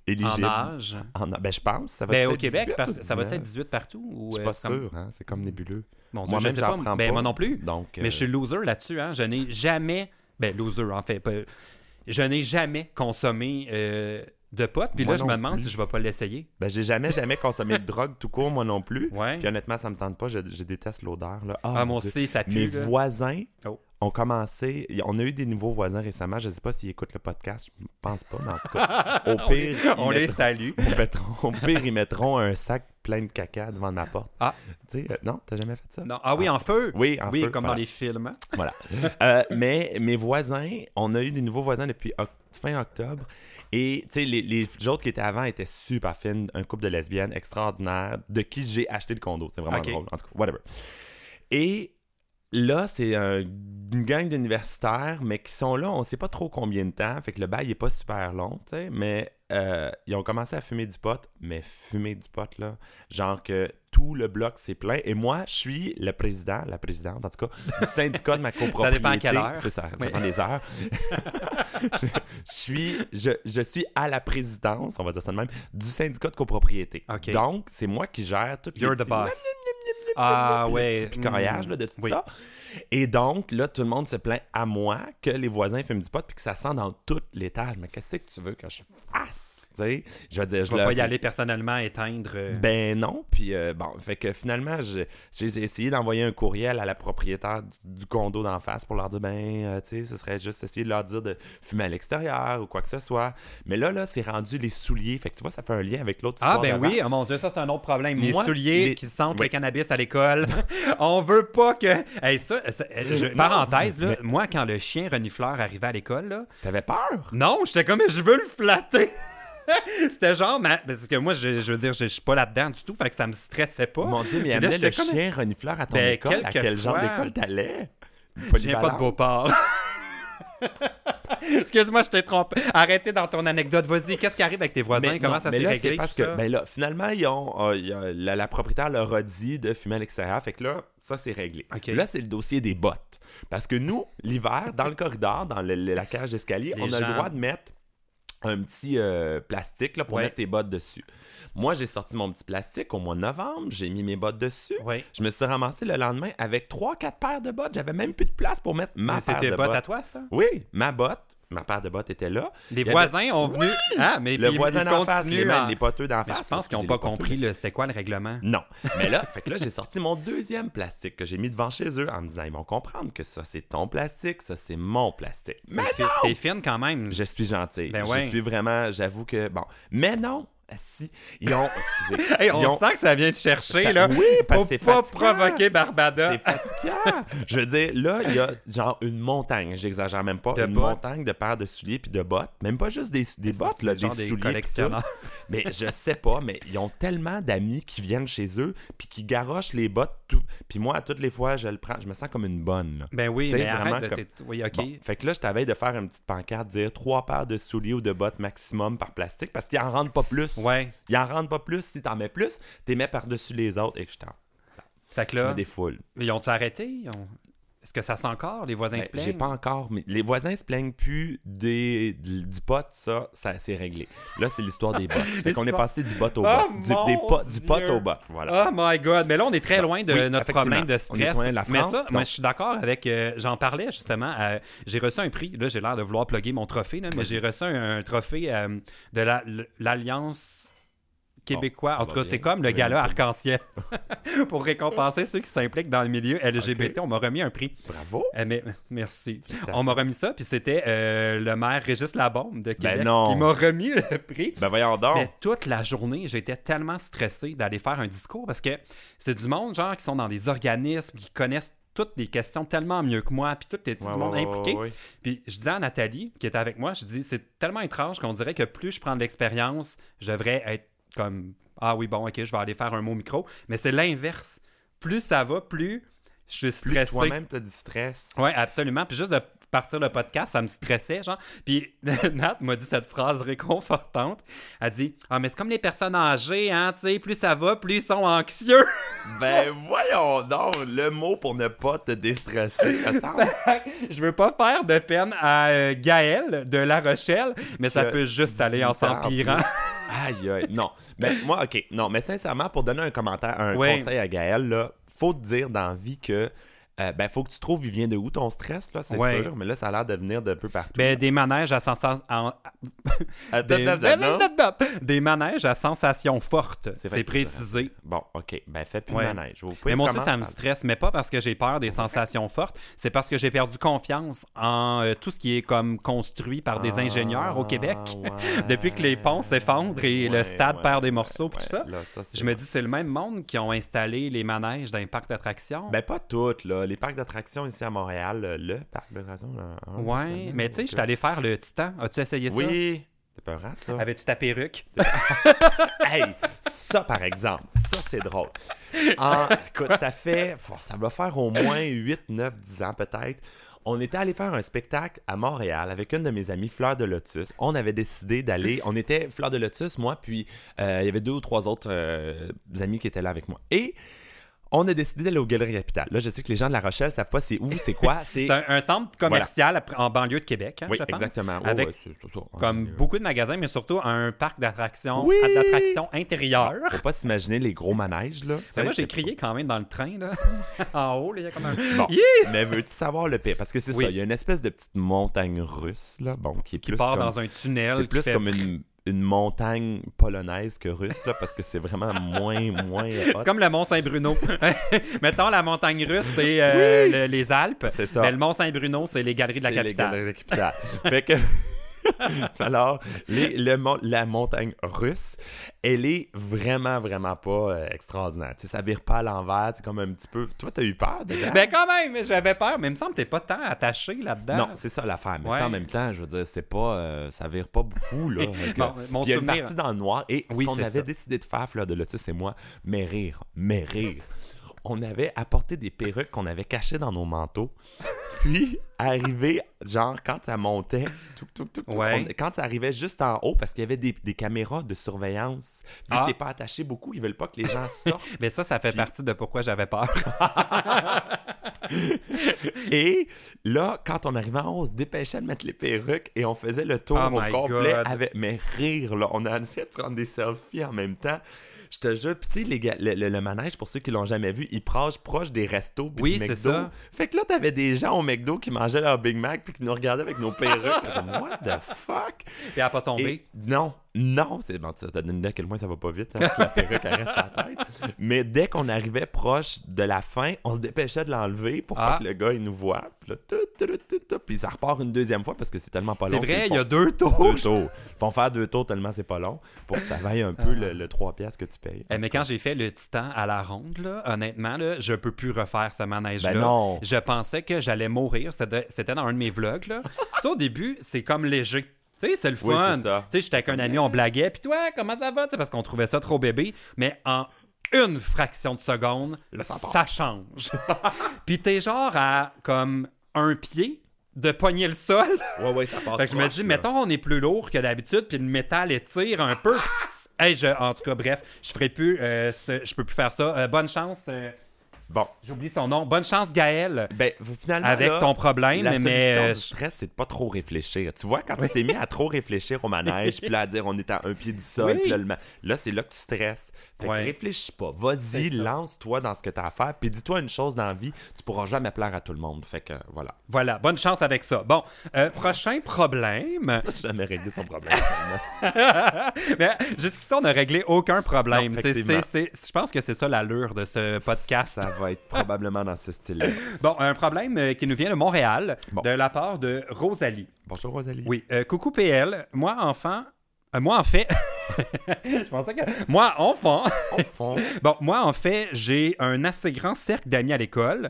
Éligible. en âge. En Ben, je pense. Ça va Ben, être au Québec, 18 parce- ou ça va 19? être 18 partout? Ou, Je suis pas comme- sûr, hein. C'est comme nébuleux. Dieu, Moi-même, j'en pas. prends Ben, pas. moi non plus. Donc. Mais je suis loser là-dessus. Hein. Je n'ai jamais. Ben, loser, en fait. je n'ai jamais consommé euh, de pot. Puis là, je me demande plus. si je vais pas l'essayer. Ben, j'ai jamais, jamais consommé de drogue tout court, moi non plus. Ouais. Puis honnêtement, ça me tente pas. Je, je déteste l'odeur. là. Ah, mon moi Dieu. aussi, ça pue. Mes là. voisins Oh. ont commencé. On a eu des nouveaux voisins récemment. Je sais pas s'ils écoutent le podcast. Je pense pas, mais en tout cas, au On les- pire, On les salue. au pire, ils mettront un sac plein de caca devant ma porte. Ah. Tu sais, euh, non, t'as jamais fait ça? Non. Ah oui, en feu? Oui, en oui, feu, comme voilà. dans les films. Voilà. Euh, mais mes voisins, on a eu des nouveaux voisins depuis fin octobre. Et tu sais, les, les autres qui étaient avant étaient super fines, un couple de lesbiennes extraordinaires, de qui j'ai acheté le condo. C'est vraiment Ok. drôle. En tout cas, whatever. Et là, c'est un- une gang d'universitaires, mais qui sont là, on sait pas trop combien de temps. Fait que le bail est pas super long, tu sais. Mais euh, ils ont commencé à fumer du pot, mais fumer du pot, là, genre que tout le bloc c'est plein. Et moi, je suis le président, la présidente, en tout cas, du syndicat de ma copropriété. dépend à quelle heure. C'est ça, ça Oui. dépend des heures. je, je suis, je, je suis à la présidence, on va dire ça de même, du syndicat de copropriété. Ok. Donc, c'est moi qui gère tout You're the boss. Ah ouais. petit picorage là, de tout Oui. ça. Et donc, là, tout le monde se plaint à moi que les voisins fument du pot puis que ça sent dans tout l'étage. Mais qu'est-ce que tu veux que je fasse? Je veux dire, je pas y aller personnellement éteindre. euh, Ben non, puis euh, bon, fait que finalement, j'ai essayé d'envoyer un courriel à la propriétaire du, du condo d'en face pour leur dire, ben, euh, tu sais, ce serait juste essayer de leur dire de fumer à l'extérieur ou quoi que ce soit. Mais là, là, c'est rendu les souliers. Fait que tu vois, ça fait un lien avec l'autre Ah ben oui, oh mon dieu, ça c'est un autre problème. Les souliers les- qui sentent Oui. le cannabis à l'école. On veut pas que. Hey, ça, ça- je- parenthèse, là, mais- moi quand le chien renifleur arrivait à l'école, là, T'avais peur? non, j'étais comme je veux le flatter. C'était genre, ma- parce que moi, je, je veux dire, je, je suis pas là-dedans du tout, fait que ça me stressait pas. Mon Dieu, mais là, amenait le comme- chien renifleur à ton Ben, école. À quel genre d'école t'allais? Je viens pas de Beauport. Excuse-moi, je t'ai trompé. Arrêtez dans ton anecdote. Vas-y, qu'est-ce qui arrive avec tes voisins? Mais Comment non, ça mais s'est réglé? parce que, ben là, finalement, ils ont, euh, la, la propriétaire leur a dit de fumer à l'extérieur. Fait que là, ça, c'est réglé. Là, c'est le dossier des bottes. Parce que nous, l'hiver, dans le corridor, dans le- la cage d'escalier, on a gens- le droit de mettre un petit euh, plastique là, pour Ouais. mettre tes bottes dessus. Moi, j'ai sorti mon petit plastique au mois de novembre. J'ai mis mes bottes dessus. Je me suis ramassé le lendemain avec 3-4 paires de bottes. J'avais même plus de place pour mettre ma Mais paire c'était de bottes bottes. à toi, ça? Oui, ma botte. Ma paire de bottes était là. Les avait- voisins ont venu. Ah, mais Le voisin d'en face, les, mêmes, à- les poteux d'en face. je pense qu'ils n'ont pas compris le- c'était quoi le règlement? Non. Mais là, fait que là, j'ai sorti mon deuxième plastique que j'ai mis devant chez eux en me disant ils vont comprendre que ça c'est ton plastique, ça c'est mon plastique. Mais T'es fi- T'es fine quand même. je suis gentil. Ben Je ouais. suis vraiment, j'avoue que bon. Mais non. Si, ils ont. Excusez. Hey, on ils ont- sent que ça vient te chercher, Ça- là. oui, parce que c'est pas fatigant. provoquer Barbada. C'est fatigant. Je veux dire, là, il y a genre une montagne, j'exagère même pas, De une bottes. montagne de paires de souliers puis de bottes. Même pas juste des, des bottes, là, des des souliers. tout. Mais je sais pas, mais ils ont tellement d'amis qui viennent chez eux puis qui garochent les bottes tout. Puis moi, à toutes les fois, je le prends, je me sens comme une bonne. là. Ben oui, mais vraiment arrête de comme- Oui, OK. Bon, fait que là, je t'avais de faire une petite pancarte, dire trois paires de souliers ou de bottes maximum par plastique parce qu'ils en rendent pas plus. Ouais. Ils en rendent pas plus. Si t'en mets plus, t'es mets par-dessus les autres et que je t'en Fait que je me là, défoule. ils ont-tu arrêté? Ils ont- Est-ce que ça sent encore? Les voisins Ben, se plaignent? J'ai pas encore, mais les voisins se plaignent plus des, du, du pot, ça, ça c'est réglé. Là, c'est l'histoire des bottes. Fait qu'on est passé du bot au Oh, bot. Du, des pot, du pot au bot. Voilà. Oh my god, mais là on est très Bon, loin de oui, notre problème de On est stress. loin de la mais France, ça, moi je suis d'accord avec. euh, J'en parlais justement. euh, j'ai reçu un prix. Là, j'ai l'air de vouloir plugger mon trophée, là, mais j'ai reçu un, un trophée euh, de la- l'Alliance québécois. En tout cas, c'est comme le gala arc-en-ciel. Pour récompenser ceux qui s'impliquent dans le milieu LGBT, on m'a remis un prix. Bravo. Euh, mais, merci. On m'a remis ça, puis c'était euh, le maire Régis Labombe de Québec non. qui m'a remis le prix. Ben voyons donc. Mais toute la journée, j'étais tellement stressé d'aller faire un discours parce que c'est du monde, genre, qui sont dans des organismes, qui connaissent toutes les questions tellement mieux que moi, puis tout est Ouais, du monde ouais, ouais, impliqué. ouais. Puis je disais à Nathalie, qui était avec moi, je dis, c'est tellement étrange qu'on dirait que plus je prends de l'expérience, je devrais être comme, ah oui, bon, ok, je vais aller faire un mot micro. Mais c'est l'inverse. Plus ça va, plus je suis Plus stressé. toi-même, t'as du stress. Oui, absolument. Puis juste de partir le podcast, ça me stressait, genre. Puis Nat m'a dit cette phrase réconfortante. Elle dit Ah, mais c'est comme les personnes âgées, hein, tu sais, plus ça va, plus ils sont anxieux. Ben voyons donc, le mot pour ne pas te déstresser. Je veux pas faire de peine à euh, Gaël de La Rochelle, mais ça peut juste aller en 18 ans en s'empirant. Aïe, aïe. Non. Mais moi, OK. Non, mais sincèrement, pour donner un commentaire, un Oui. conseil à Gaël, là, faut te dire dans la vie que Euh, ben, faut que tu trouves, il vient de où ton stress, là, c'est Ouais. sûr. Mais là, ça a l'air de venir d'un peu partout. Ben, des manèges à sensation... Attends, Des... manèges à sensations fortes. C'est précisé. Bon, OK. Ben, fais plus Ouais. de manège. Vous Mais moi aussi, ça me stresse, mais pas parce que j'ai peur des sensations fortes, c'est parce que j'ai perdu confiance en euh, tout ce qui est comme construit par des ingénieurs au Québec. Ah, Depuis que les ponts s'effondrent et le stade perd des morceaux, tout ça. Là, ça, Je me dis, c'est le même monde qui ont installé les manèges dans les parcs d'attractions. Ben, pas toutes, là. Les parcs d'attractions ici à Montréal, euh, le parc d'attractions, hein, ouais, mais tu sais, je suis allé faire le Titan. As-tu essayé ça? Oui. C'est pas vrai, ça. Avais-tu ta perruque? hey, ça, par exemple, ça, c'est drôle. En- écoute, ça fait... Ça va faire au moins 8, 9, 10 ans, peut-être. On était allé faire un spectacle à Montréal avec une de mes amies, Fleur de Lotus. On avait décidé d'aller... On était Fleur de Lotus, moi, puis euh, il y avait deux ou trois autres euh, amis qui étaient là avec moi. Et... On a décidé d'aller au Galerie Capitale. Là, je sais que les gens de La Rochelle savent pas c'est où, c'est quoi. C'est un, un centre commercial en banlieue de Québec, hein, oui, je pense. exactement. Ouais, ça. Comme Ouais, beaucoup de magasins, mais surtout un parc d'attractions Oui! d'attractions intérieures. Faut pas s'imaginer les gros manèges, là. Mais moi, j'ai crié quand même dans le train, là. en haut, là, il y a comme un... Bon. Yeah! Mais veux-tu savoir le pire? Parce que c'est Oui. ça, il y a une espèce de petite montagne russe, là, bon, qui est Qui plus part comme... dans un tunnel. C'est plus fait- comme une, une montagne polonaise que russe, là, parce que c'est vraiment moins, moins. C'est comme le Mont-Saint-Bruno. Mettons, la montagne russe, c'est euh, le- les Alpes. C'est ça. Mais le Mont-Saint-Bruno, c'est les galeries de la C'est les capitale. galeries de la capitale. fait que... Alors, les- le la montagne russe, elle est vraiment, vraiment pas euh, extraordinaire. Tu sais, ça vire pas à l'envers, c'est comme un petit peu... Toi, t'as eu peur dedans? Ben quand même, j'avais peur, mais il me semble que t'es pas tant attaché là-dedans. Non, c'est ça l'affaire. Mais Ouais. en même temps, je veux dire, c'est pas. euh, ça vire pas beaucoup, là. Mon Puis il y a une souvenir- partie dans le noir. Et Oui, ce qu'on avait ça. décidé de faire, Fleur de Lotus et moi, mais rire, mais rire. On avait apporté des perruques qu'on avait cachées dans nos manteaux. Puis, arrivé, genre, quand ça montait, Ouais. on- quand ça arrivait juste en haut, parce qu'il y avait des, des caméras de surveillance. Vu Ah. que t'es pas attaché beaucoup, ils veulent pas que les gens sortent. Mais ça, ça fait partie de pourquoi j'avais peur. Et là, quand on arrivait en haut, on se dépêchait de mettre les perruques et on faisait le tour Oh au complet avec. Mais rire, là. On a essayé de prendre des selfies en même temps. Je te jure, puis tu sais, les gars, le, le- le manège, pour ceux qui l'ont jamais vu, il proche, proche des restos puis Oui, c'est ça. Fait que là, t'avais des gens au McDo qui mangeaient leur Big Mac puis qui nous regardaient avec nos perruques. What the fuck? Puis elle a pas tombé. Et non, non, c'est bon, ça t'a donné à quel point ça va pas vite, hein, si la perruque elle reste la tête. Mais dès qu'on arrivait proche de la fin, on se dépêchait de l'enlever pour pas Ah. que le gars il nous voit. Puis là, tout, tout, tout, puis ça repart une deuxième fois parce que c'est tellement pas long. C'est vrai, font il y a deux tours. deux tours. Ils vont faire deux tours tellement c'est pas long pour que ça vaille un peu le, le 3 piastres que tu payes. Eh, mais quand j'ai fait le titan à la ronde, là, honnêtement, là, je peux plus refaire ce manège-là. Ben non. Je pensais que j'allais mourir. C'était dans un de mes vlogs. Là. tu sais, au début, c'est comme léger. Tu sais, c'est le fun. tu sais, j'étais avec un ami, on blaguait. Puis toi, comment ça va? Tu sais, parce qu'on trouvait ça trop bébé. Mais en une fraction de seconde, Là, ça change. Puis t'es genre à comme un pied de pogner le sol. Ouais, ouais, ça passe. Fait que je me dis, là. mettons, on est plus lourd que d'habitude, puis le métal étire un peu. Hey, je, en tout cas, bref, je ferai plus, euh, ce- je peux plus faire ça. Euh, bonne chance, euh, Bon, j'oublie son nom. Bonne chance, Gaël, ben finalement. avec là, ton problème, La solution euh, du stress, c'est de pas trop réfléchir. Tu vois, quand tu t'es mis à trop réfléchir au manège, puis là, à dire on est à un pied du sol, Oui. puis là, le là, c'est là que tu stresses. Fait Ouais. que réfléchis pas. Vas-y, lance-toi dans ce que tu as à faire, puis dis-toi une chose dans la vie, tu pourras jamais plaire à tout le monde. Fait que voilà. voilà, bonne chance avec ça. Bon, euh, prochain problème. Jamais réglé son problème. mais jusqu'ici, on n'a réglé aucun problème. Non, C'est- effectivement. c'est- c'est- je pense que c'est ça l'allure de ce podcast. Ça va être probablement dans ce style-là. Bon, un problème euh, qui nous vient de Montréal, Bon. de la part de Rosalie. Bonjour Rosalie. Oui, euh, coucou PL. Moi, enfant. euh, moi, en fait. je pensais que. Moi, enfant. Fond, Bon, moi, en fait, j'ai un assez grand cercle d'amis à l'école.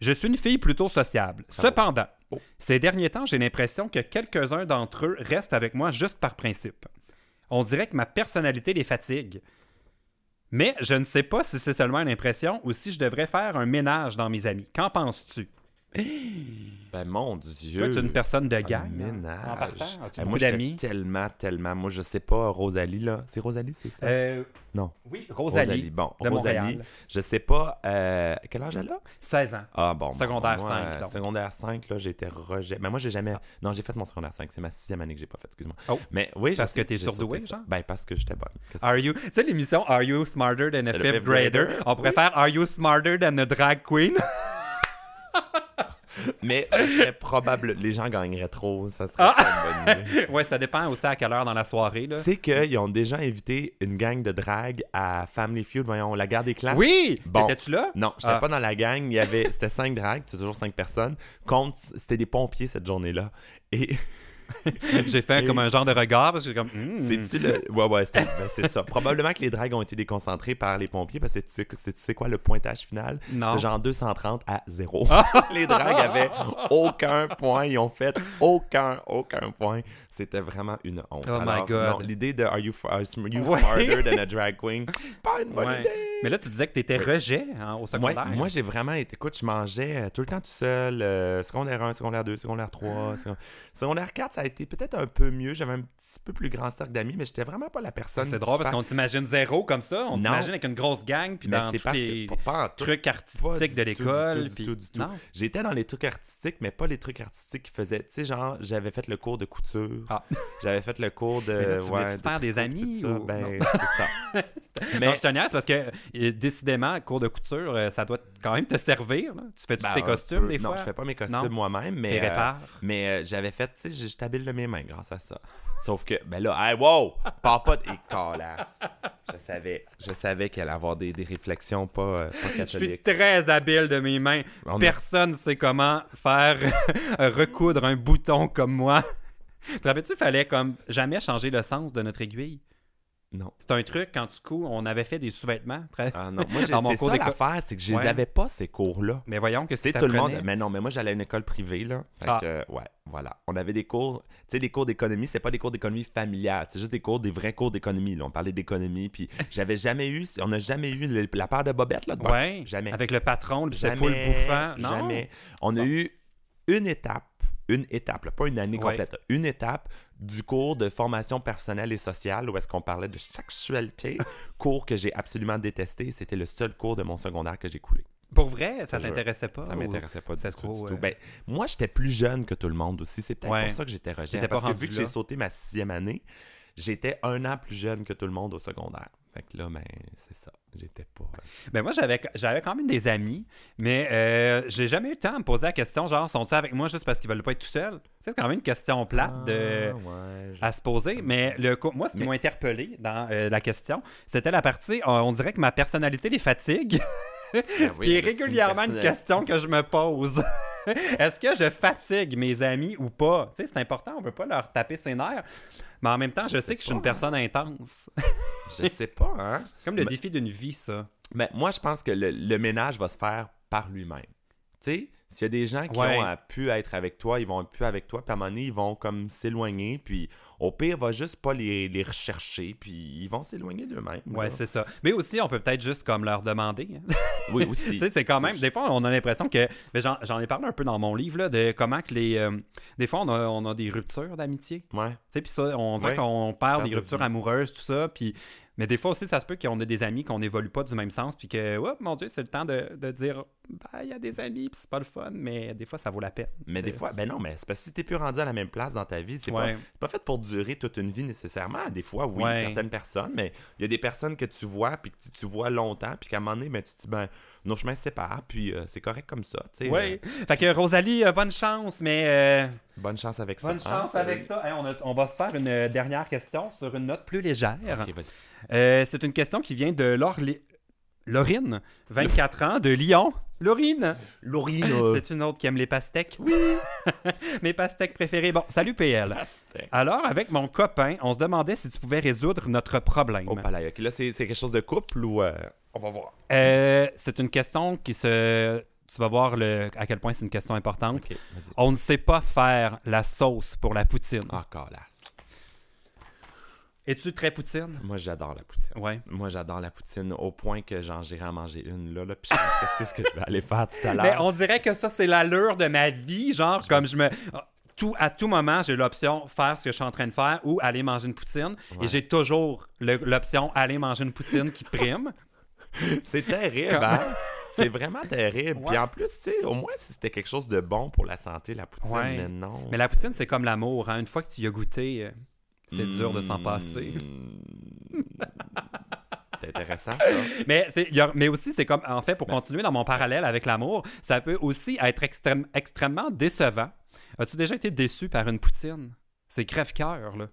Je suis une fille plutôt sociable. Cependant, Oh. ces derniers temps, j'ai l'impression que quelques-uns d'entre eux restent avec moi juste par principe. On dirait que ma personnalité les fatigue. Mais je ne sais pas si c'est seulement une impression ou si je devrais faire un ménage dans mes amis. Qu'en penses-tu? Ben mon Dieu. Toi, tu es une personne de gang. hein? ménage. En partant, as-tu beaucoup moi, j'étais d'amis? tellement, tellement. Moi, je sais pas, Rosalie, là. C'est Rosalie, c'est ça? Euh, non. oui, Rosalie, Bon, de Rosalie. Montréal. Je sais pas. euh, quel âge elle a? 16 ans. Ah bon. bon, Secondaire moi, 5, euh, donc. Secondaire 5, là, j'ai été rejet. Mais moi, j'ai jamais. Non, j'ai fait mon secondaire 5. C'est ma sixième année que j'ai pas fait, excuse-moi. Oh. Mais oui, Parce que t'es surdoué, genre? Ben, parce que j'étais bonne. Que- Are you... Tu sais, l'émission Are You Smarter Than a Fifth? Grader? On pourrait faire Are You Smarter Than a Drag Queen? Mais ça serait probable. Les gens gagneraient trop. Ça serait Ah! pas une bonne idée. ouais, ça dépend aussi à quelle heure dans la soirée. Là. Tu sais qu'ils ont déjà invité une gang de drague à Family Feud, voyons, la guerre des clans. Oui! Bon. Étais-tu là? Non, j'étais Ah. pas dans la gang. Il y avait, c'était cinq dragues, c'est toujours cinq personnes. Contre, c'était des pompiers cette journée-là. Et J'ai fait Et- comme un genre de regard parce que comme. hmm. c'est-tu le. Ouais, ouais, ben, c'est ça. Probablement que les dragues ont été déconcentrées par les pompiers parce que tu sais, tu quoi le pointage final? Non. C'est genre 230 à 0. les dragues avaient aucun point. Ils ont fait aucun, aucun point. C'était vraiment une honte. Oh my God. L'idée de Are you, are you Ouais. smarter than a drag queen? Pas une bonne Ouais. idée. Mais là, tu disais que t'étais rejet hein, au secondaire. moi j'ai vraiment été. Écoute, je mangeais euh, tout le temps tout seul. euh, secondaire 1, secondaire 2, secondaire 3. second- Secondaire 4, ça a été peut-être un peu mieux. J'avais un petit peu plus grand cercle d'amis, mais j'étais vraiment pas la personne. C'est drôle parce qu'on t'imagine zéro comme ça. On Non. t'imagine avec une grosse gang puis Mais dans c'est tous les que pas, en tout. trucs artistiques de l'école. puis- du tout, du tout. Non. J'étais dans les trucs artistiques, mais pas les trucs artistiques qui faisaient. Tu sais, genre, j'avais fait le cours de couture. Ah. J'avais fait le cours de. Mais là, tu ouais, faire de des amis ou- Ben, non? c'est ça. Non, je te niaise parce que euh, décidément, cours de couture, euh, ça doit quand même te servir. là. Tu fais-tu Ben, tes costumes des Non, fois? je fais pas mes Non? costumes moi-même, mais. Euh? Mais j'avais fait, tu sais, je je t'habille de mes mains grâce à ça. Sauf que, ben là, hey, wow! Pars pas de. Et calasse. Je savais, je savais qu'elle allait avoir des, des réflexions pas, euh, pas Je suis catholiques. très habile de mes mains. On a- Personne sait comment faire recoudre un bouton comme moi. Te rappelles-tu, il fallait comme jamais changer le sens de notre aiguille? Non. C'est un truc, quand tu couds, on avait fait des sous-vêtements. Très... Ah non, moi, j'ai- mon cours ça l'affaire, c'est que je les Ouais. avais pas, ces cours-là. Mais voyons que c'est tout le monde. Mais non, mais moi, j'allais à une école privée, là. Fait Ah. que, ouais, voilà. On avait des cours. Tu sais, des cours d'économie, c'est pas des cours d'économie familiale. C'est juste des cours, des vrais cours d'économie, là. On parlait d'économie. Puis j'avais jamais eu. On n'a jamais eu le- la paire de bobettes, là. de Jamais. avec le patron, c'était Jamais, full bouffant. Non? Jamais. On a eu une étape, une étape, là, pas une année Ouais. complète, une étape du cours de formation personnelle et sociale où est-ce qu'on parlait de sexualité, cours que j'ai absolument détesté. C'était le seul cours de mon secondaire que j'ai coulé. Pour vrai, ça t'intéressait pas? Ça m'intéressait pas du tout. trop, du tout. euh, Ben, moi, j'étais plus jeune que tout le monde aussi. C'est peut-être Ouais. pour ça que j'étais rejet. T'étais pas Parce que vu que j'ai sauté ma sixième année, j'étais un an plus jeune que tout le monde au secondaire. Fait que là, ben, c'est ça. J'étais pas. euh, Ben moi, j'avais, j'avais quand même des amis, mais euh, j'ai jamais eu le temps de me poser la question, genre, sont-ils avec moi juste parce qu'ils veulent pas être tout seuls? C'est quand même une question plate de... Ah, ouais, je- à se poser. Mais le moi, ce qui Mais- m'a interpellé dans euh, la question, c'était la partie, euh, on dirait que ma personnalité les fatigue. Ben ce oui, qui est une régulièrement une question que je me pose. Est-ce que je fatigue mes amis ou pas? Tu sais, c'est important, on veut pas leur taper ses nerfs. Mais en même temps, je, Je sais sais que je suis une personne intense. Je sais pas, hein? C'est comme le Mais- défi d'une vie, ça. Mais moi, je pense que le, le ménage va se faire par lui-même. Tu sais, s'il y a des gens qui Ouais. ont pu être avec toi, ils vont être plus avec toi, puis à un moment donné, ils vont comme s'éloigner, puis au pire, va juste pas les, les rechercher, puis ils vont s'éloigner d'eux-mêmes. Ouais, c'est ça. Mais aussi, on peut peut-être juste comme leur demander. hein. Oui, aussi. tu sais, c'est quand même. Des fois, on a l'impression que. mais J'en ai parlé un peu dans mon livre, là, de comment que les. euh, des fois, on a, on a des ruptures d'amitié. Ouais. Tu sais, puis ça, on dirait Ouais. qu'on perd Perte des de ruptures amoureuses, tout ça. Puis. Mais des fois aussi, ça se peut qu'on ait des amis qu'on n'évolue pas du même sens, puis que, oh mon Dieu, c'est le temps de, de dire, bah, il y a des amis, puis c'est pas le fun, mais des fois, ça vaut la peine. Mais des Euh, fois, ben non, mais c'est parce que si t'es plus rendu à la même place dans ta vie, c'est pas, Ouais. c'est pas fait pour durer toute une vie nécessairement. Des fois, oui, Ouais. certaines personnes, mais il y a des personnes que tu vois, puis que tu, tu vois longtemps, puis qu'à un moment donné, ben, tu te dis, ben, nos chemins se séparent, puis euh, c'est correct comme ça. tu sais. Ouais. Fait que Rosalie, euh, bonne chance, mais euh, Euh, bonne chance avec ça. bonne hein. chance avec ça. Hey, on, a- on va se faire une euh, dernière question sur une note plus légère. Euh, c'est une question qui vient de Laure- Laurine, 24 ans, de Lyon. Laurine! Laurine, C'est une autre qui aime les pastèques. Oui! Mes pastèques préférées. Bon, salut PL. Pastèque. Alors, avec mon copain, on se demandait si tu pouvais résoudre notre problème. Oh, palais. Ok, là, c'est quelque chose de couple ou. euh, On va voir. Euh, c'est une question qui se... Tu vas voir le... à quel point c'est une question importante. On ne sait pas faire la sauce pour la poutine. Ah, calasse. Es-tu très poutine? Moi, j'adore la poutine. Ouais. Moi, j'adore la poutine au point que genre, j'irai en manger une là, là puis je pense que c'est ce que je vais aller faire tout à Mais l'heure. on dirait que ça, c'est l'allure de ma vie. Genre, comme je me. Tout, à tout moment, j'ai l'option faire ce que je suis en train de faire ou aller manger une poutine. Ouais. Et j'ai toujours l'option aller manger une poutine qui prime. C'est terrible, Comme- hein? C'est vraiment terrible. Ouais. Puis en plus, tu sais, au moins, si c'était quelque chose de bon pour la santé, la poutine, Ouais. mais non. Mais la poutine, c'est comme l'amour. hein? Une fois que tu y as goûté, c'est dur de s'en passer. C'est intéressant, ça. Mais, a- mais aussi, c'est comme, en fait, pour continuer dans mon parallèle avec l'amour, ça peut aussi être extrême- extrêmement décevant. As-tu déjà été déçu par une poutine? C'est crève-cœur, là.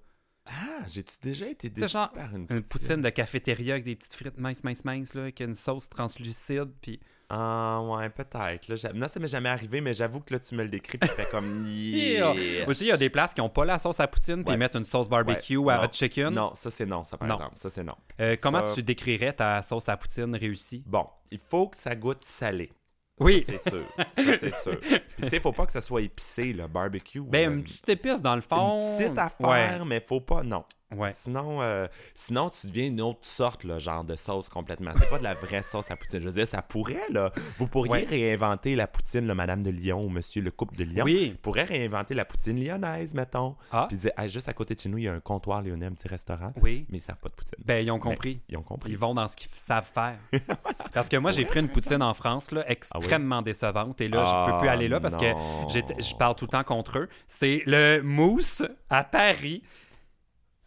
Ah, j'ai-tu déjà été déçu genre par une Une poutine? de cafétéria avec des petites frites minces, minces, minces, là, avec une sauce translucide, puis... Ah, ouais, peut-être. là. Non, ça m'est jamais arrivé, mais j'avoue que là, tu me le décris, puis je fais comme... Yes. Aussi, il y a des places qui n'ont pas la sauce à poutine, puis Ouais. ils mettent une sauce barbecue Ouais. à Non. hot chicken. Non, ça, c'est non, ça, par Non. exemple. Ça, c'est non. Euh, comment Ça- tu décrirais ta sauce à poutine réussie? Bon, il faut que ça goûte salé. Oui. C'est sûr. C'est sûr. Tu sais, faut pas que ça soit épicé, le barbecue. Ben, une petite épice dans le fond. une petite affaire, mais faut pas... Non. Ouais. Sinon, euh, sinon, tu deviens une autre sorte, là, genre de sauce complètement. C'est pas de la vraie sauce à poutine. Je veux dire, ça pourrait, là. Vous pourriez Ouais. réinventer la poutine, le Madame de Lyon ou Monsieur le Couple de Lyon. Oui. Vous pourriez réinventer la poutine lyonnaise, mettons. Ah. Puis dire, Hey, juste à côté de chez nous, il y a un comptoir lyonnais, un petit restaurant. Oui. Mais ils savent pas de poutine. Ben, ils ont compris. Ils ont compris. Ils vont dans ce qu'ils savent faire. Parce que moi, j'ai pris une poutine en France, là, extrêmement décevante. Et là, je peux plus Ah, aller là parce que non. j'étais- je parle tout le temps contre eux. C'est le mousse à Paris.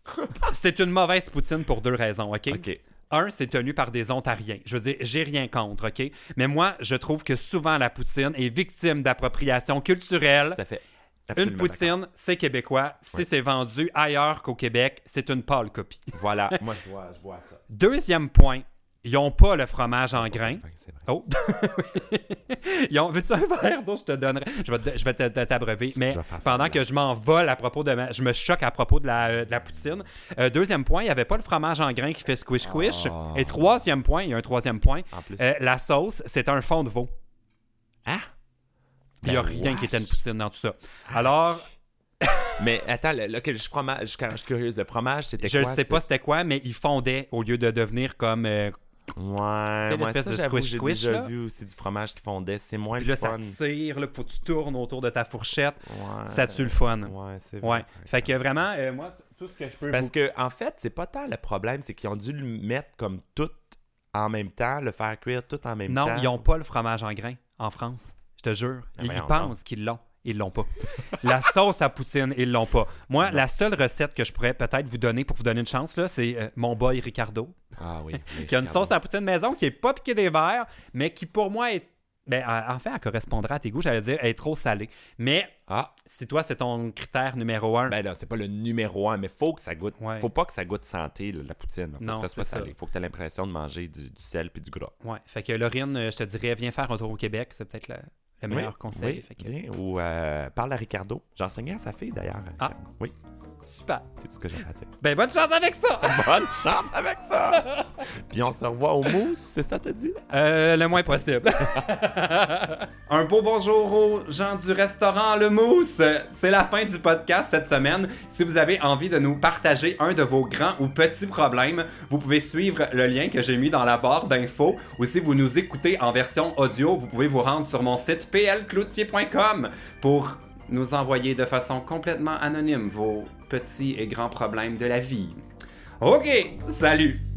C'est une mauvaise poutine pour deux raisons, OK? OK. Un, c'est tenu par des Ontariens. Je veux dire, j'ai rien contre, OK? Mais moi, je trouve que souvent la poutine est victime d'appropriation culturelle. Tout à fait. Une Absolument poutine, c'est québécois. Si Oui. c'est vendu ailleurs qu'au Québec, c'est une pâle copie. Voilà. Moi, je vois, je vois ça. Deuxième point, ils n'ont pas le fromage en grains. Oh! Ils ont... Veux-tu un verre d'eau? Je te donnerai. Je vais, te- je vais te, te- t'abreuver. Mais pendant que je m'envole à propos de ma... Je me choque à propos de la, euh, de la poutine. Euh, deuxième point, il n'y avait pas le fromage en grains qui fait squish-squish. Oh. Et troisième point, il y a un troisième point. En plus. euh, la sauce, c'est un fond de veau. ah! Il n'y a Ben, rien qui était une poutine dans tout ça. Alors, Mais attends, le, le- fromage, je, je suis curieuse, le fromage, c'était je ne quoi? sais pas c'était quoi, mais il fondait au lieu de devenir comme. euh, Ouais, l'espèce ça, j'avoue, j'ai déjà là? vu aussi du fromage qui fondait. C'est moins Puis le là, ça tire, là, faut que tu tournes autour de ta fourchette. Ouais. Ça tue le fun. Ouais, c'est vrai. Ouais. Fait que vraiment, euh, moi, tout ce que je peux. Parce vous- que, en fait, c'est pas tant le problème, c'est qu'ils ont dû le mettre comme tout en même temps, le faire cuire tout en même Non, temps. ils n'ont pas le fromage en grains en France. Je te jure. Ben Ils, pensent qu'ils l'ont. Ils l'ont pas. la sauce à poutine, ils l'ont pas. Moi, la seule recette que je pourrais peut-être vous donner pour vous donner une chance, là, c'est euh, mon boy Ricardo, Ah oui. qui a une Ricardo. sauce à poutine maison qui est pas piquée des verres, mais qui pour moi est. Ben, en fait, elle correspondra à tes goûts, j'allais dire, elle est trop salée. Mais Ah, si toi, c'est ton critère numéro un, ben là, c'est pas le numéro un, mais faut que ça goûte. Ouais. Faut pas que ça goûte santé, la poutine. Faut Non, que ça soit c'est ça. salé. Faut que tu aies l'impression de manger du, du sel puis du gras. ouais. Fait que Laurine, euh, je te dirais, viens faire un tour au Québec, c'est peut-être le, le meilleur Oui, conseil. oui, Fait que- bien. Ou euh, parle à Ricardo. J'enseignais à sa fille d'ailleurs. Ah. Oui, Super. c'est tout ce que j'ai à dire. Ben, bonne chance avec ça! Bonne chance avec ça! Puis on se revoit au mousse, c'est ça t'as dit? Euh, le moins possible. Un beau bonjour aux gens du restaurant Le Mousse. C'est la fin du podcast cette semaine. Si vous avez envie de nous partager un de vos grands ou petits problèmes, vous pouvez suivre le lien que j'ai mis dans la barre d'infos. Ou si vous nous écoutez en version audio, vous pouvez vous rendre sur mon site plcloutier.com pour nous envoyer de façon complètement anonyme vos petits et grands problèmes de la vie. Ok, salut!